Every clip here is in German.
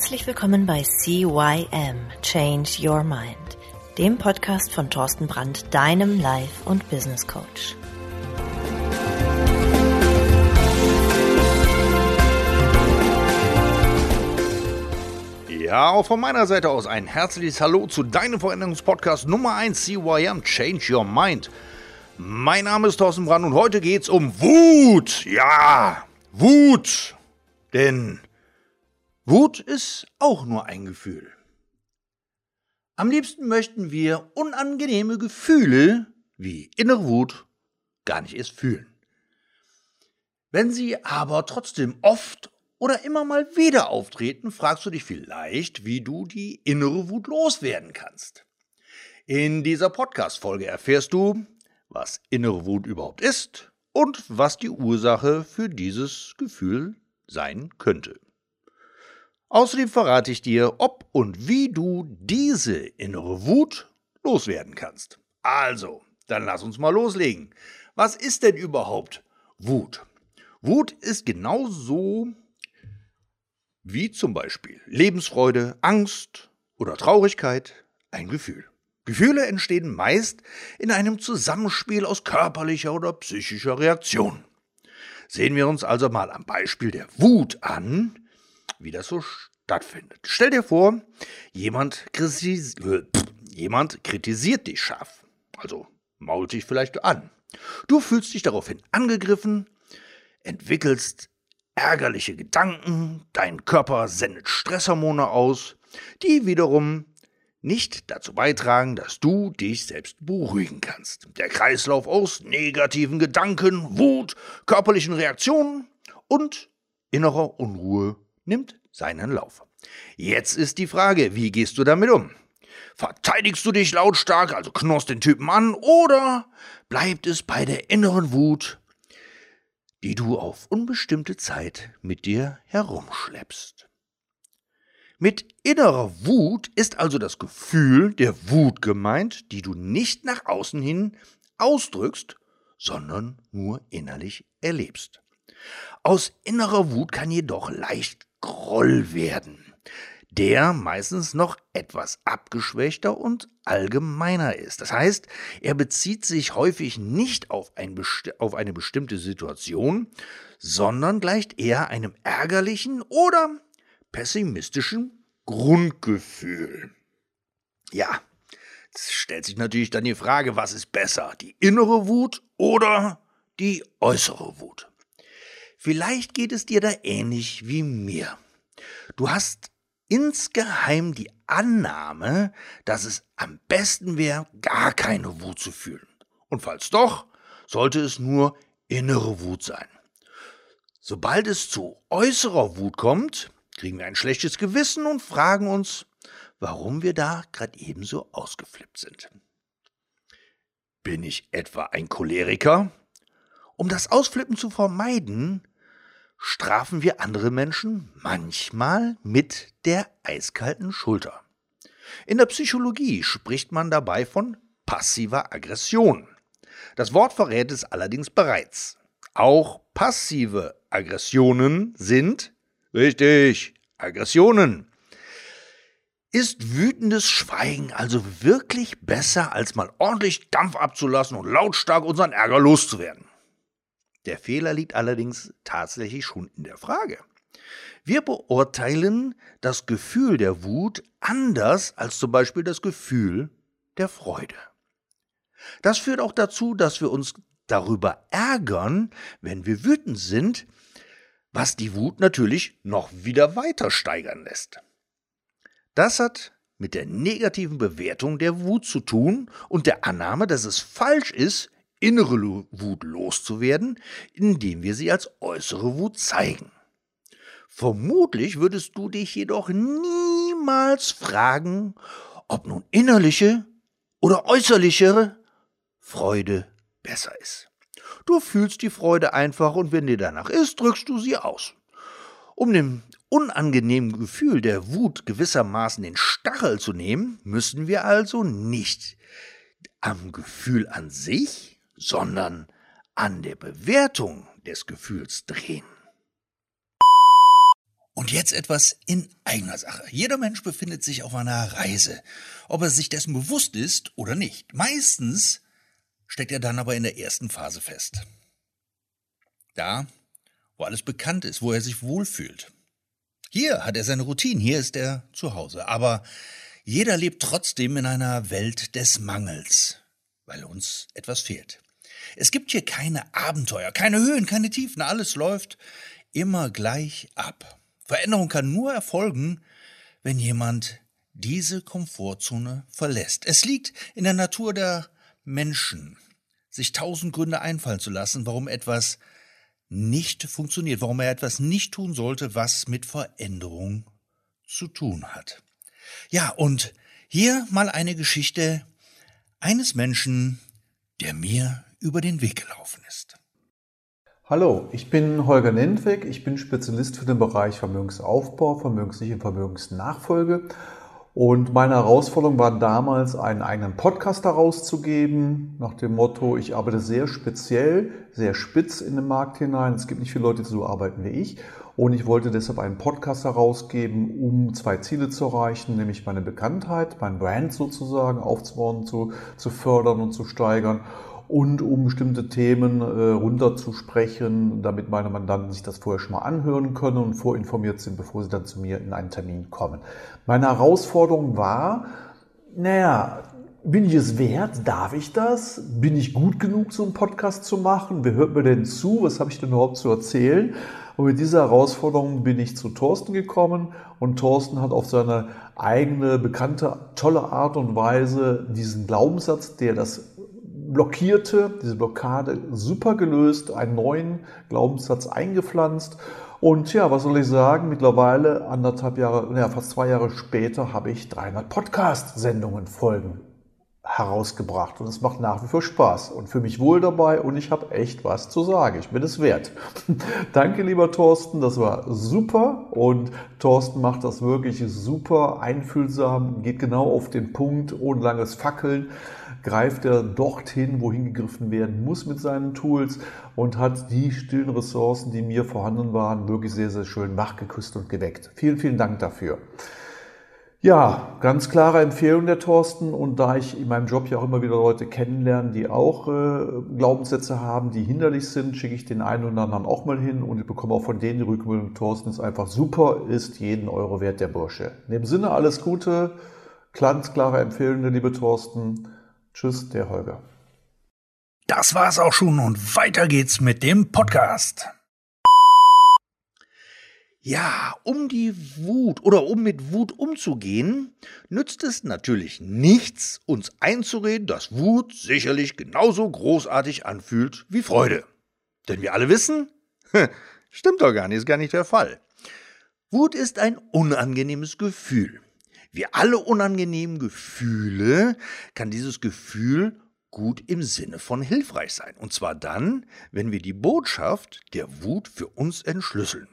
Herzlich willkommen bei CYM Change Your Mind, dem Podcast von Thorsten Brandt, deinem Life- und Business Coach. Ja, auch von meiner Seite aus ein herzliches Hallo zu deinem Veränderungspodcast Nummer 1 CYM Change Your Mind. Mein Name ist Thorsten Brand und heute geht's um Wut. Ja, Wut. Denn Wut ist auch nur ein Gefühl. Am liebsten möchten wir unangenehme Gefühle wie innere Wut gar nicht erst fühlen. Wenn sie aber trotzdem oft oder immer mal wieder auftreten, fragst du dich vielleicht, wie du die innere Wut loswerden kannst. In dieser Podcast-Folge erfährst du, was innere Wut überhaupt ist und was die Ursache für dieses Gefühl sein könnte. Außerdem verrate ich dir, ob und wie du diese innere Wut loswerden kannst. Also, dann lass uns mal loslegen. Was ist denn überhaupt Wut? Wut ist genauso wie zum Beispiel Lebensfreude, Angst oder Traurigkeit ein Gefühl. Gefühle entstehen meist in einem Zusammenspiel aus körperlicher oder psychischer Reaktion. Sehen wir uns also mal am Beispiel der Wut an, wie das so stattfindet. Stell dir vor, jemand, kritis jemand kritisiert dich scharf, also mault dich vielleicht an. Du fühlst dich daraufhin angegriffen, entwickelst ärgerliche Gedanken, dein Körper sendet Stresshormone aus, die wiederum nicht dazu beitragen, dass du dich selbst beruhigen kannst. Der Kreislauf aus negativen Gedanken, Wut, körperlichen Reaktionen und innerer Unruhe nimmt seinen Lauf. Jetzt ist die Frage, wie gehst du damit um? Verteidigst du dich lautstark, also knurrst den Typen an, oder bleibt es bei der inneren Wut die du auf unbestimmte Zeit mit dir herumschleppst. Mit innerer Wut ist also das Gefühl der Wut gemeint, die du nicht nach außen hin ausdrückst, sondern nur innerlich erlebst. Aus innerer Wut kann jedoch leicht Groll werden der meistens noch etwas abgeschwächter und allgemeiner ist. Das heißt, er bezieht sich häufig nicht auf, ein auf eine bestimmte Situation, sondern gleicht eher einem ärgerlichen oder pessimistischen Grundgefühl. Ja, es stellt sich natürlich dann die Frage, was ist besser, die innere Wut oder die äußere Wut? Vielleicht geht es dir da ähnlich wie mir. Du hast insgeheim die Annahme, dass es am besten wäre, gar keine Wut zu fühlen. Und falls doch, sollte es nur innere Wut sein. Sobald es zu äußerer Wut kommt, kriegen wir ein schlechtes Gewissen und fragen uns, warum wir da gerade ebenso ausgeflippt sind. Bin ich etwa ein Choleriker? Um das Ausflippen zu vermeiden, strafen wir andere Menschen manchmal mit der eiskalten Schulter. In der Psychologie spricht man dabei von passiver Aggression. Das Wort verrät es allerdings bereits. Auch passive Aggressionen sind, richtig, Aggressionen. Ist wütendes Schweigen also wirklich besser, als mal ordentlich Dampf abzulassen und lautstark unseren Ärger loszuwerden? Der Fehler liegt allerdings tatsächlich schon in der Frage. Wir beurteilen das Gefühl der Wut anders als zum Beispiel das Gefühl der Freude. Das führt auch dazu, dass wir uns darüber ärgern, wenn wir wütend sind, was die Wut natürlich noch wieder weiter steigern lässt. Das hat mit der negativen Bewertung der Wut zu tun und der Annahme, dass es falsch ist, innere Wut loszuwerden, indem wir sie als äußere Wut zeigen. Vermutlich würdest du dich jedoch niemals fragen, ob nun innerliche oder äußerliche Freude besser ist. Du fühlst die Freude einfach und wenn dir danach ist, drückst du sie aus. Um dem unangenehmen Gefühl der Wut gewissermaßen den Stachel zu nehmen, müssen wir also nicht am Gefühl an sich, sondern an der Bewertung des Gefühls drehen. Und jetzt etwas in eigener Sache. Jeder Mensch befindet sich auf einer Reise, ob er sich dessen bewusst ist oder nicht. Meistens steckt er dann aber in der ersten Phase fest. Da, wo alles bekannt ist, wo er sich wohlfühlt. Hier hat er seine Routine, hier ist er zu Hause. Aber jeder lebt trotzdem in einer Welt des Mangels, weil uns etwas fehlt. Es gibt hier keine Abenteuer, keine Höhen, keine Tiefen, alles läuft immer gleich ab. Veränderung kann nur erfolgen, wenn jemand diese Komfortzone verlässt. Es liegt in der Natur der Menschen, sich tausend Gründe einfallen zu lassen, warum etwas nicht funktioniert, warum er etwas nicht tun sollte, was mit Veränderung zu tun hat. Ja, und hier mal eine Geschichte eines Menschen, der mir über den Weg gelaufen ist. Hallo, ich bin Holger Nentweg. Ich bin Spezialist für den Bereich Vermögensaufbau, Vermögenssicherung, Vermögensnachfolge. Und meine Herausforderung war damals, einen eigenen Podcast herauszugeben, nach dem Motto, ich arbeite sehr speziell, sehr spitz in den Markt hinein. Es gibt nicht viele Leute, die so arbeiten wie ich. Und ich wollte deshalb einen Podcast herausgeben, um zwei Ziele zu erreichen, nämlich meine Bekanntheit, mein Brand sozusagen aufzubauen, zu, zu fördern und zu steigern und um bestimmte Themen äh, runterzusprechen, damit meine Mandanten sich das vorher schon mal anhören können und vorinformiert sind, bevor sie dann zu mir in einen Termin kommen. Meine Herausforderung war, naja, bin ich es wert? Darf ich das? Bin ich gut genug, so einen Podcast zu machen? Wer hört mir denn zu? Was habe ich denn überhaupt zu erzählen? Und mit dieser Herausforderung bin ich zu Thorsten gekommen und Thorsten hat auf seine eigene, bekannte, tolle Art und Weise diesen Glaubenssatz, der das blockierte, diese Blockade super gelöst, einen neuen Glaubenssatz eingepflanzt. Und ja, was soll ich sagen? Mittlerweile, anderthalb Jahre, ja, fast zwei Jahre später, habe ich 300 Podcast-Sendungen, Folgen herausgebracht. Und es macht nach wie vor Spaß und für mich wohl dabei und ich habe echt was zu sagen. Ich bin es wert. Danke, lieber Thorsten. Das war super und Thorsten macht das wirklich super einfühlsam, geht genau auf den Punkt, ohne langes Fackeln greift er dorthin, wohin gegriffen werden muss mit seinen Tools und hat die stillen Ressourcen, die mir vorhanden waren, wirklich sehr, sehr schön wachgeküsst und geweckt. Vielen, vielen Dank dafür. Ja, ganz klare Empfehlung der Thorsten. Und da ich in meinem Job ja auch immer wieder Leute kennenlerne, die auch äh, Glaubenssätze haben, die hinderlich sind, schicke ich den einen oder anderen auch mal hin und ich bekomme auch von denen die Rückmeldung, Thorsten ist einfach super, ist jeden Euro wert, der Bursche. In dem Sinne alles Gute, ganz klare Empfehlung, der liebe Thorsten. Tschüss, der Holger. Das war's auch schon und weiter geht's mit dem Podcast. Ja, um die Wut oder um mit Wut umzugehen, nützt es natürlich nichts, uns einzureden, dass Wut sicherlich genauso großartig anfühlt wie Freude. Denn wir alle wissen, stimmt doch gar nicht, ist gar nicht der Fall. Wut ist ein unangenehmes Gefühl. Wie alle unangenehmen Gefühle kann dieses Gefühl gut im Sinne von hilfreich sein. Und zwar dann, wenn wir die Botschaft der Wut für uns entschlüsseln.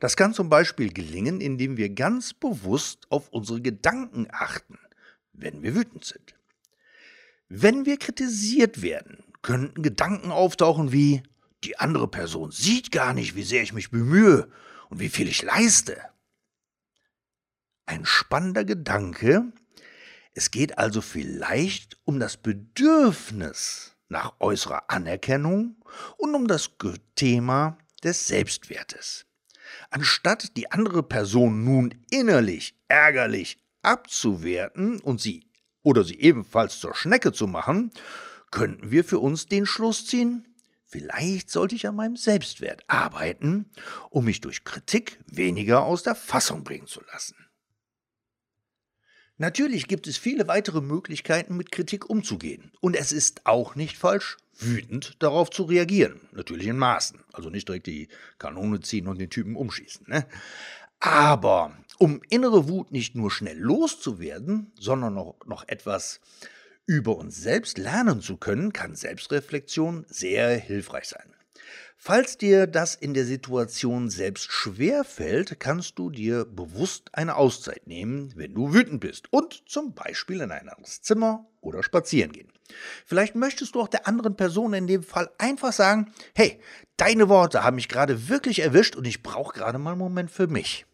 Das kann zum Beispiel gelingen, indem wir ganz bewusst auf unsere Gedanken achten, wenn wir wütend sind. Wenn wir kritisiert werden, könnten Gedanken auftauchen wie, die andere Person sieht gar nicht, wie sehr ich mich bemühe und wie viel ich leiste. Ein spannender Gedanke. Es geht also vielleicht um das Bedürfnis nach äußerer Anerkennung und um das Thema des Selbstwertes. Anstatt die andere Person nun innerlich ärgerlich abzuwerten und sie oder sie ebenfalls zur Schnecke zu machen, könnten wir für uns den Schluss ziehen, vielleicht sollte ich an meinem Selbstwert arbeiten, um mich durch Kritik weniger aus der Fassung bringen zu lassen. Natürlich gibt es viele weitere Möglichkeiten, mit Kritik umzugehen. Und es ist auch nicht falsch, wütend darauf zu reagieren. Natürlich in Maßen. Also nicht direkt die Kanone ziehen und den Typen umschießen. Ne? Aber um innere Wut nicht nur schnell loszuwerden, sondern noch, noch etwas über uns selbst lernen zu können, kann Selbstreflexion sehr hilfreich sein. Falls dir das in der Situation selbst schwer fällt, kannst du dir bewusst eine Auszeit nehmen, wenn du wütend bist und zum Beispiel in ein anderes Zimmer oder spazieren gehen. Vielleicht möchtest du auch der anderen Person in dem Fall einfach sagen, hey, deine Worte haben mich gerade wirklich erwischt und ich brauche gerade mal einen Moment für mich.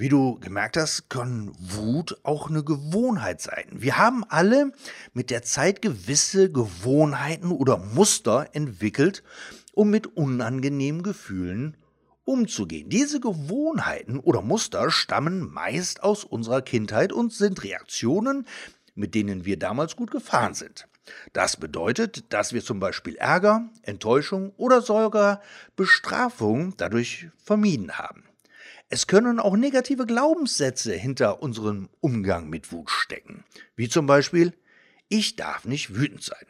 Wie du gemerkt hast, kann Wut auch eine Gewohnheit sein. Wir haben alle mit der Zeit gewisse Gewohnheiten oder Muster entwickelt, um mit unangenehmen Gefühlen umzugehen. Diese Gewohnheiten oder Muster stammen meist aus unserer Kindheit und sind Reaktionen, mit denen wir damals gut gefahren sind. Das bedeutet, dass wir zum Beispiel Ärger, Enttäuschung oder sogar Bestrafung dadurch vermieden haben. Es können auch negative Glaubenssätze hinter unserem Umgang mit Wut stecken, wie zum Beispiel ich darf nicht wütend sein.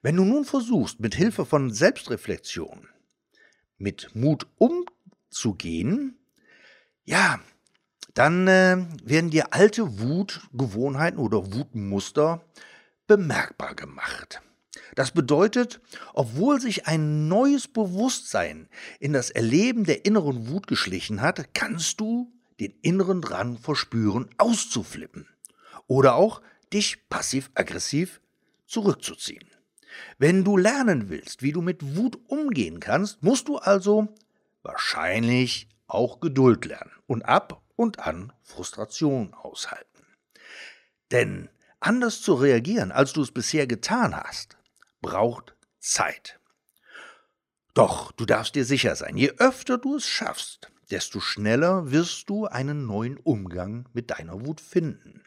Wenn du nun versuchst, mit Hilfe von Selbstreflexion mit Mut umzugehen, ja, dann äh, werden dir alte Wutgewohnheiten oder Wutmuster bemerkbar gemacht. Das bedeutet, obwohl sich ein neues Bewusstsein in das Erleben der inneren Wut geschlichen hat, kannst du den inneren Drang verspüren, auszuflippen oder auch dich passiv-aggressiv zurückzuziehen. Wenn du lernen willst, wie du mit Wut umgehen kannst, musst du also wahrscheinlich auch Geduld lernen und ab und an Frustration aushalten. Denn anders zu reagieren, als du es bisher getan hast, braucht Zeit. Doch du darfst dir sicher sein, je öfter du es schaffst, desto schneller wirst du einen neuen Umgang mit deiner Wut finden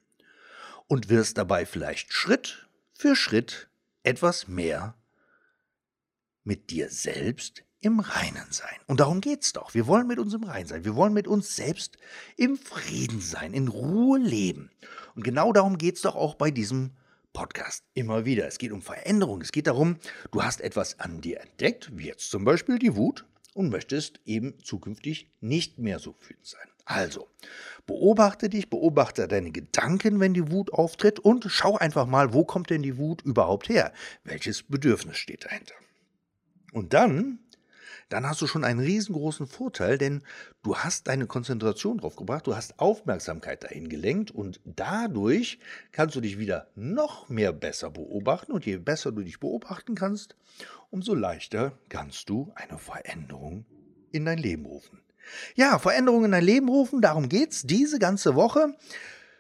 und wirst dabei vielleicht Schritt für Schritt etwas mehr mit dir selbst im Reinen sein. Und darum geht's doch. Wir wollen mit uns im Reinen sein. Wir wollen mit uns selbst im Frieden sein, in Ruhe leben. Und genau darum geht's doch auch bei diesem Podcast immer wieder. Es geht um Veränderung. Es geht darum, du hast etwas an dir entdeckt, wie jetzt zum Beispiel die Wut, und möchtest eben zukünftig nicht mehr so wütend sein. Also, beobachte dich, beobachte deine Gedanken, wenn die Wut auftritt und schau einfach mal, wo kommt denn die Wut überhaupt her? Welches Bedürfnis steht dahinter? Und dann, dann hast du schon einen riesengroßen Vorteil, denn du hast deine Konzentration drauf gebracht, du hast Aufmerksamkeit dahin gelenkt und dadurch kannst du dich wieder noch mehr besser beobachten und je besser du dich beobachten kannst, umso leichter kannst du eine Veränderung in dein Leben rufen. Ja, Veränderungen in dein Leben rufen, darum geht's diese ganze Woche.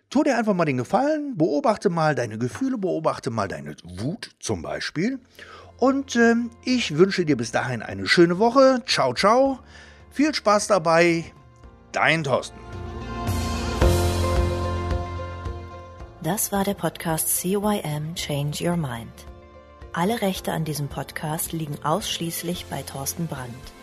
Tu dir einfach mal den Gefallen, beobachte mal deine Gefühle, beobachte mal deine Wut zum Beispiel. Und äh, ich wünsche dir bis dahin eine schöne Woche. Ciao, ciao. Viel Spaß dabei. Dein Thorsten. Das war der Podcast CYM Change Your Mind. Alle Rechte an diesem Podcast liegen ausschließlich bei Thorsten Brandt.